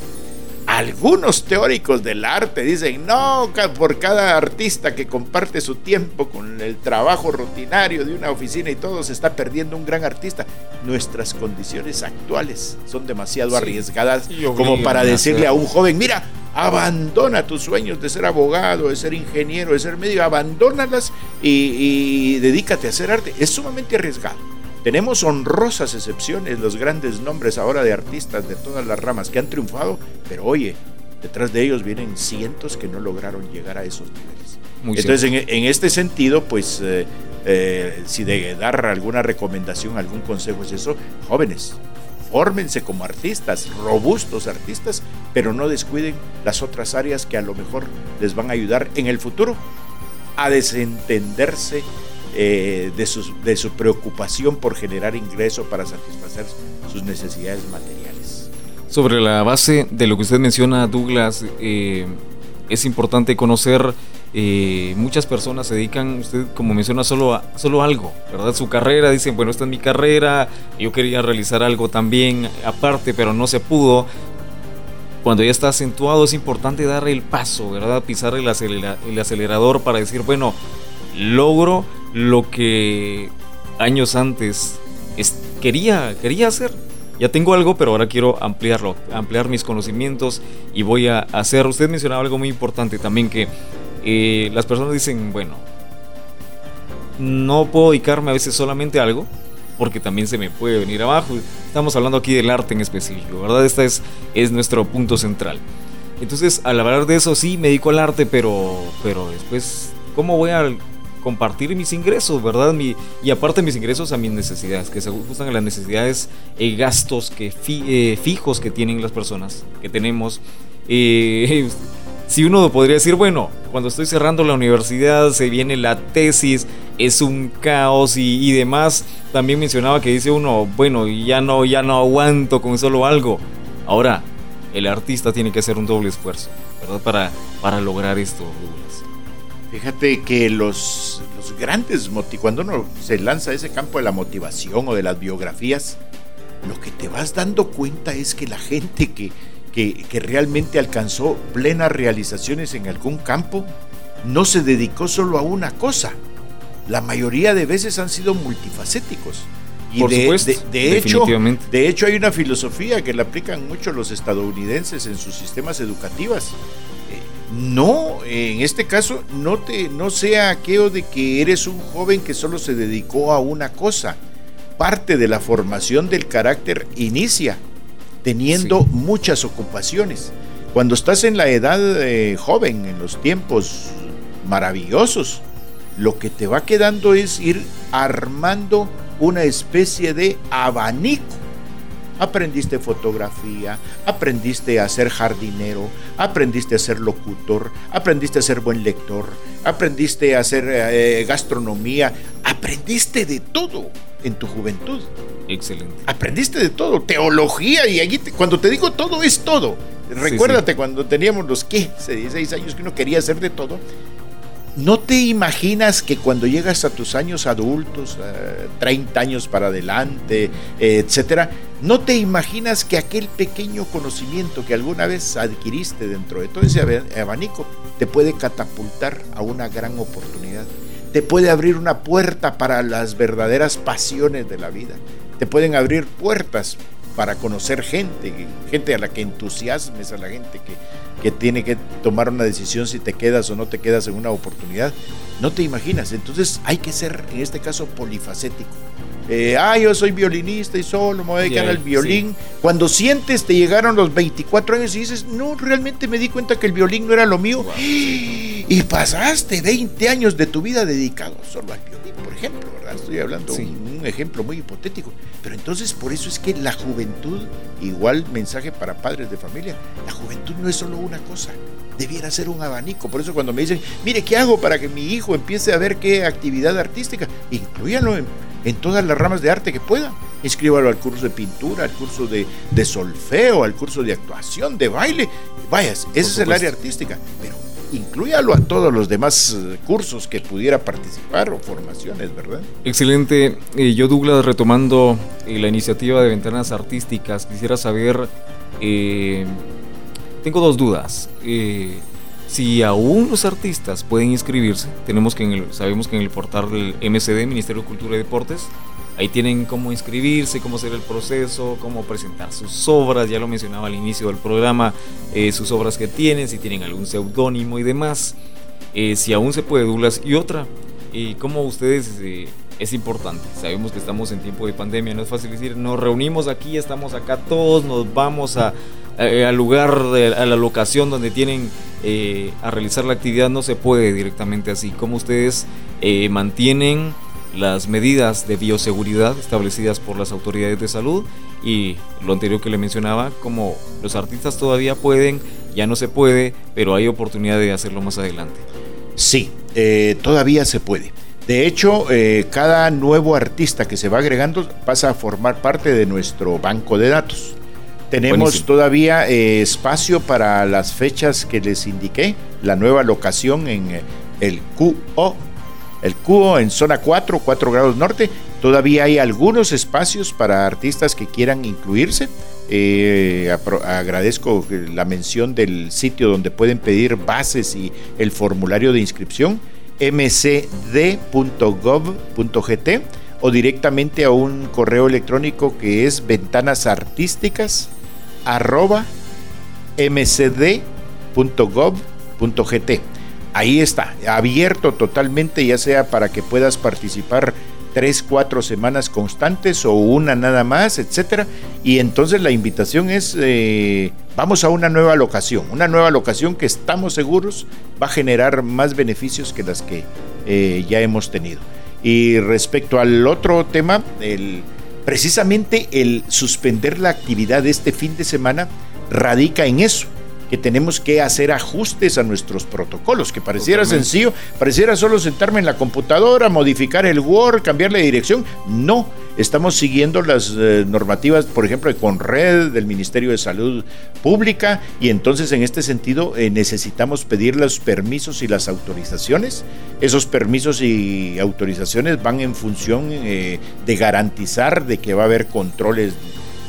Algunos teóricos del arte dicen, no, por cada artista que comparte su tiempo con el trabajo rutinario de una oficina y todo, se está perdiendo un gran artista. Nuestras condiciones actuales son demasiado arriesgadas como para decirle a un joven, mira, abandona tus sueños de ser abogado, de ser ingeniero, de ser médico, abandónalas y, dedícate a hacer arte. Es sumamente arriesgado. Tenemos honrosas excepciones, los grandes nombres ahora de artistas de todas las ramas que han triunfado, pero oye, detrás de ellos vienen cientos que no lograron llegar a esos niveles. Entonces, en, este sentido, pues, eh, eh, si de dar alguna recomendación, algún consejo es eso, jóvenes, fórmense como artistas, robustos artistas, pero no descuiden las otras áreas que a lo mejor les van a ayudar en el futuro a desentenderse eh, de, de su preocupación por generar ingreso para satisfacer sus necesidades materiales. Sobre la base de lo que usted menciona, Douglas, eh, es importante conocer eh, muchas personas se dedican, usted como menciona, solo a solo algo, ¿verdad? Su carrera, dicen, bueno, esta es mi carrera, yo quería realizar algo también aparte, pero no se pudo. Cuando ya está acentuado es importante dar el paso, ¿verdad? Pisar el, el acelerador para decir, bueno, logro lo que años antes quería, quería hacer. Ya tengo algo, pero ahora quiero ampliarlo, ampliar mis conocimientos y voy a hacer. Usted mencionaba algo muy importante también que eh, las personas dicen, bueno, no puedo dedicarme a veces solamente a algo, porque también se me puede venir abajo. Estamos hablando aquí del arte en específico, ¿verdad? Este es, es nuestro punto central. Entonces, al hablar de eso, sí, me dedico al arte, pero, pero después, ¿cómo voy a compartir mis ingresos, verdad? Mi, y aparte mis ingresos a mis necesidades, que se ajustan a las necesidades y gastos que eh, fijos que tienen las personas, que tenemos. Eh, si uno podría decir, bueno, cuando estoy cerrando la universidad se viene la tesis, es un caos y, demás. También mencionaba que dice uno, bueno, ya no, ya no aguanto con solo algo. Ahora, el artista tiene que hacer un doble esfuerzo, ¿verdad? Para, para lograr esto, Fíjate que los, los grandes cuando uno se lanza a ese campo de la motivación o de las biografías, lo que te vas dando cuenta es que la gente que, que, realmente alcanzó plenas realizaciones en algún campo, no se dedicó solo a una cosa. La mayoría de veces han sido multifacéticos. Y de, de, hecho, de hecho, hay una filosofía que la aplican mucho los estadounidenses en sus sistemas educativos. No, en este caso, no, te, no sea aquello de que eres un joven que solo se dedicó a una cosa. Parte de la formación del carácter inicia teniendo muchas ocupaciones. Cuando estás en la edad eh, joven, en los tiempos maravillosos, lo que te va quedando es ir armando una especie de abanico. Aprendiste fotografía, aprendiste a ser jardinero, aprendiste a ser locutor, aprendiste a ser buen lector, aprendiste a hacer eh, gastronomía, aprendiste de todo en tu juventud. Excelente. Aprendiste de todo, teología, y allí cuando te digo todo es todo. Recuérdate cuando teníamos los 15, 16 años que uno quería hacer de todo. No te imaginas que cuando llegas a tus años adultos, 30 años para adelante, etcétera, no te imaginas que aquel pequeño conocimiento que alguna vez adquiriste dentro de todo ese abanico te puede catapultar a una gran oportunidad, te puede abrir una puerta para las verdaderas pasiones de la vida, te pueden abrir puertas para conocer gente, gente a la que entusiasmes, a la gente que, que tiene que tomar una decisión si te quedas o no te quedas en una oportunidad. No te imaginas. Entonces hay que ser, en este caso, polifacético. Eh, ah, yo soy violinista y solo me voy a dedicar al violín. Cuando sientes, te llegaron los 24 años y dices, no, realmente me di cuenta que el violín no era lo mío. Y pasaste 20 años de tu vida dedicado solo al violín, por ejemplo, ¿verdad? Estoy hablando de un, ejemplo muy hipotético. Pero entonces por eso es que la juventud, igual mensaje para padres de familia, la juventud no es solo una cosa debiera ser un abanico. Por eso cuando me dicen, mire, ¿qué hago para que mi hijo empiece a ver qué actividad artística? Incluyanlo en, en todas las ramas de arte que pueda. Inscríbalo al curso de pintura, al curso de, solfeo, al curso de actuación, de baile. Vayas, ese es el área artística, pero incluyalo a todos los demás eh, cursos que pudiera participar o formaciones, ¿verdad? Excelente. Eh, yo, Douglas, retomando eh, la iniciativa de ventanas artísticas, quisiera saber, tengo dos dudas. Si aún los artistas pueden inscribirse, tenemos que en el, sabemos que en el portal del MCD, Ministerio de Cultura y Deportes, ahí tienen cómo inscribirse, cómo hacer el proceso, cómo presentar sus obras, ya lo mencionaba al inicio del programa, eh, sus obras que tienen, si tienen algún seudónimo y demás, eh, si aún se puede, Douglas. Y otra, y cómo ustedes... Eh, es importante. Sabemos que estamos en tiempo de pandemia, no es fácil decir, nos reunimos aquí, estamos acá todos, nos vamos a, al lugar, a la locación donde tienen eh, a realizar la actividad no se puede directamente así. como ustedes eh, mantienen las medidas de bioseguridad establecidas por las autoridades de salud? Y lo anterior que le mencionaba, como los artistas todavía pueden, ya no se puede, pero hay oportunidad de hacerlo más adelante. Sí, eh, todavía se puede. De hecho, cada nuevo artista que se va agregando pasa a formar parte de nuestro banco de datos. Tenemos todavía eh, espacio para las fechas que les indiqué, la nueva locación en eh, el QO, el QO en zona 4, 4 grados norte. Todavía hay algunos espacios para artistas que quieran incluirse. Eh, agradezco la mención del sitio donde pueden pedir bases y el formulario de inscripción mcd.gov.gt o directamente a un correo electrónico que es ventanasartísticas arroba mcd.gov.gt. Ahí está, abierto totalmente, ya sea para que puedas participar tres, cuatro semanas constantes o una nada más, etcétera. Y entonces la invitación es, eh, vamos a una nueva locación, una nueva locación que estamos seguros va a generar más beneficios que las que eh, ya hemos tenido. Y respecto al otro tema, el precisamente el suspender la actividad de este fin de semana radica en eso, que tenemos que hacer ajustes a nuestros protocolos, que pareciera sencillo, pareciera solo sentarme en la computadora, modificar el Word, cambiarle de dirección. No, estamos siguiendo las eh, normativas, por ejemplo, de Conred, del Ministerio de Salud Pública, y entonces en este sentido eh, necesitamos pedir los permisos y las autorizaciones. Esos permisos y autorizaciones van en función eh, de garantizar de que va a haber controles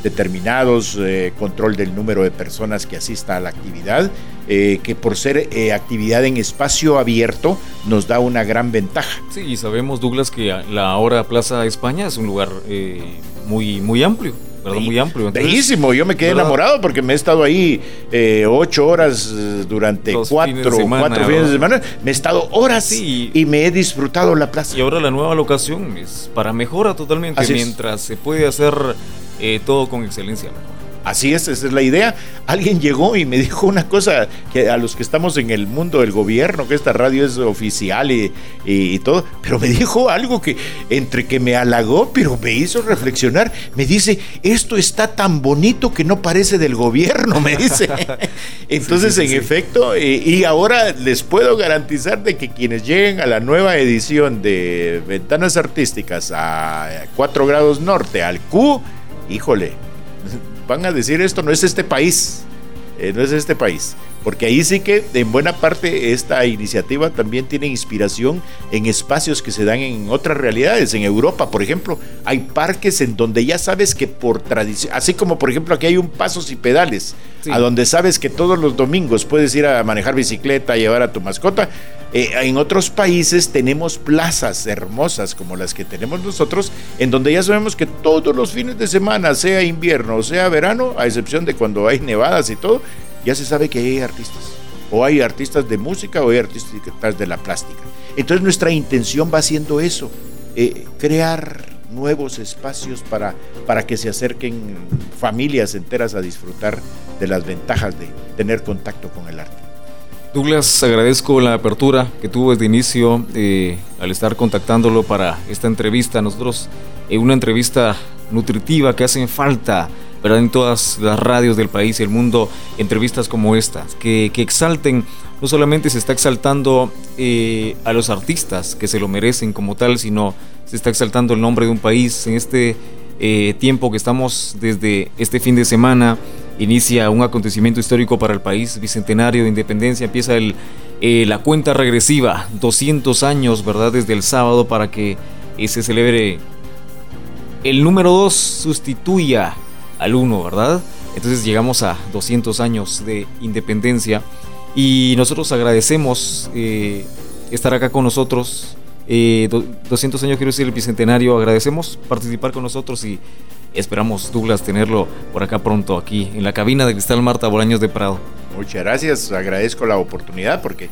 determinados, control del número de personas que asista a la actividad, que por ser actividad en espacio abierto nos da una gran ventaja. Sí, y sabemos, Douglas, que la ahora Plaza España es un lugar eh, muy, muy amplio. ¿verdad? Muy amplio. Bellísimo, yo me quedé enamorado porque me he estado ahí eh, ocho horas eh, durante cuatro, cuatro fines de semana. Me he estado horas y me he disfrutado la plaza. Y ahora la nueva locación es para mejora totalmente, mientras se puede hacer todo con excelencia. Así es, esa es la idea. Alguien llegó y me dijo una cosa que a los que estamos en el mundo del gobierno, que esta radio es oficial y, todo, pero me dijo algo que entre que me halagó, pero me hizo reflexionar. Me dice, esto está tan bonito que no parece del gobierno, me dice. Entonces, en efecto, eh, y ahora les puedo garantizar de que quienes lleguen a la nueva edición de Ventanas Artísticas a 4 grados norte, al Q, híjole van a decir esto no es este país, eh, no es este país. porque ahí sí que en buena parte esta iniciativa también tiene inspiración en espacios que se dan en otras realidades. En Europa, por ejemplo, hay parques en donde ya sabes que por tradición, así como por ejemplo aquí hay un pasos y pedales, a donde sabes que todos los domingos puedes ir a manejar bicicleta, llevar a tu mascota. Eh, en otros países tenemos plazas hermosas como las que tenemos nosotros, en donde ya sabemos que todos los fines de semana, sea invierno o sea verano, a excepción de cuando hay nevadas y todo, ya se sabe que hay artistas. O hay artistas de música o hay artistas de la plástica. Entonces nuestra intención va siendo eso, eh, crear nuevos espacios para, para que se acerquen familias enteras a disfrutar de las ventajas de tener contacto con el arte. Douglas, agradezco la apertura que tuvo desde inicio eh, al estar contactándolo para esta entrevista. Nosotros, una entrevista nutritiva que hacen falta ¿verdad? en todas las radios del país y el mundo, entrevistas como estas, que, exalten, no solamente se está exaltando eh, a los artistas que se lo merecen como tal, sino se está exaltando el nombre de un país en este eh, tiempo que estamos desde este fin de semana. Inicia un acontecimiento histórico para el país, bicentenario de independencia, empieza el, eh, la cuenta regresiva, 200 años, ¿verdad? Desde el sábado para que se celebre el número 2 sustituya al 1, ¿verdad? Entonces llegamos a 200 años de independencia y nosotros agradecemos eh, estar acá con nosotros. 200 eh, años quiero decir el bicentenario, agradecemos participar con nosotros y esperamos Douglas tenerlo por acá pronto aquí en la cabina de Cristal Marta Bolaños de Prado. Muchas gracias, agradezco la oportunidad porque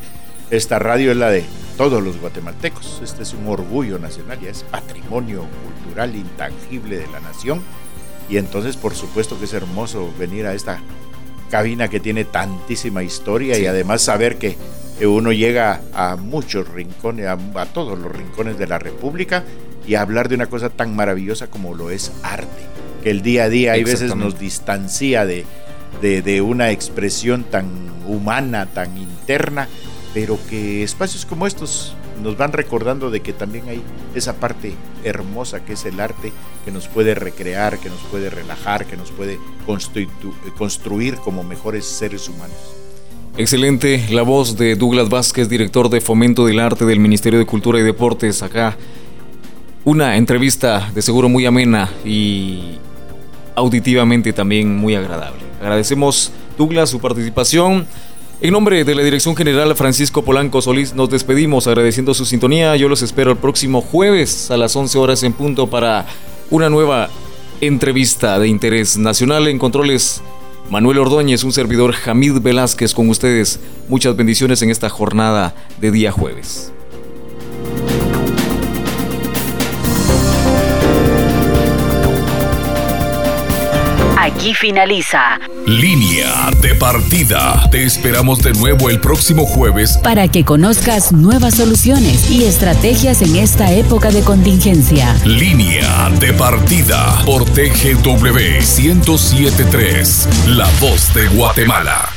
esta radio es la de todos los guatemaltecos. Este es un orgullo nacional, ya es patrimonio cultural intangible de la nación y entonces, por supuesto que es hermoso venir a esta cabina que tiene tantísima historia y además saber que uno llega a muchos rincones, a, todos los rincones de la República y hablar de una cosa tan maravillosa como lo es arte, que el día a día hay veces nos distancia de, de una expresión tan humana, tan interna, pero que espacios como estos nos van recordando de que también hay esa parte hermosa que es el arte, que nos puede recrear, que nos puede relajar, que nos puede construir como mejores seres humanos. Excelente la voz de Douglas Vázquez, director de Fomento del Arte del Ministerio de Cultura y Deportes, acá. Una entrevista de seguro muy amena y auditivamente también muy agradable. Agradecemos Douglas su participación. En nombre de la Dirección General Francisco Polanco Solís, nos despedimos agradeciendo su sintonía. Yo los espero el próximo jueves a las 11 horas en punto para una nueva entrevista de interés nacional en controles. Manuel Ordóñez, un servidor Jamid Velázquez con ustedes. Muchas bendiciones en esta jornada de día jueves. Aquí finaliza. Línea de partida. Te esperamos de nuevo el próximo jueves para que conozcas nuevas soluciones y estrategias en esta época de contingencia. Línea de partida por TGW 1073, La Voz de Guatemala.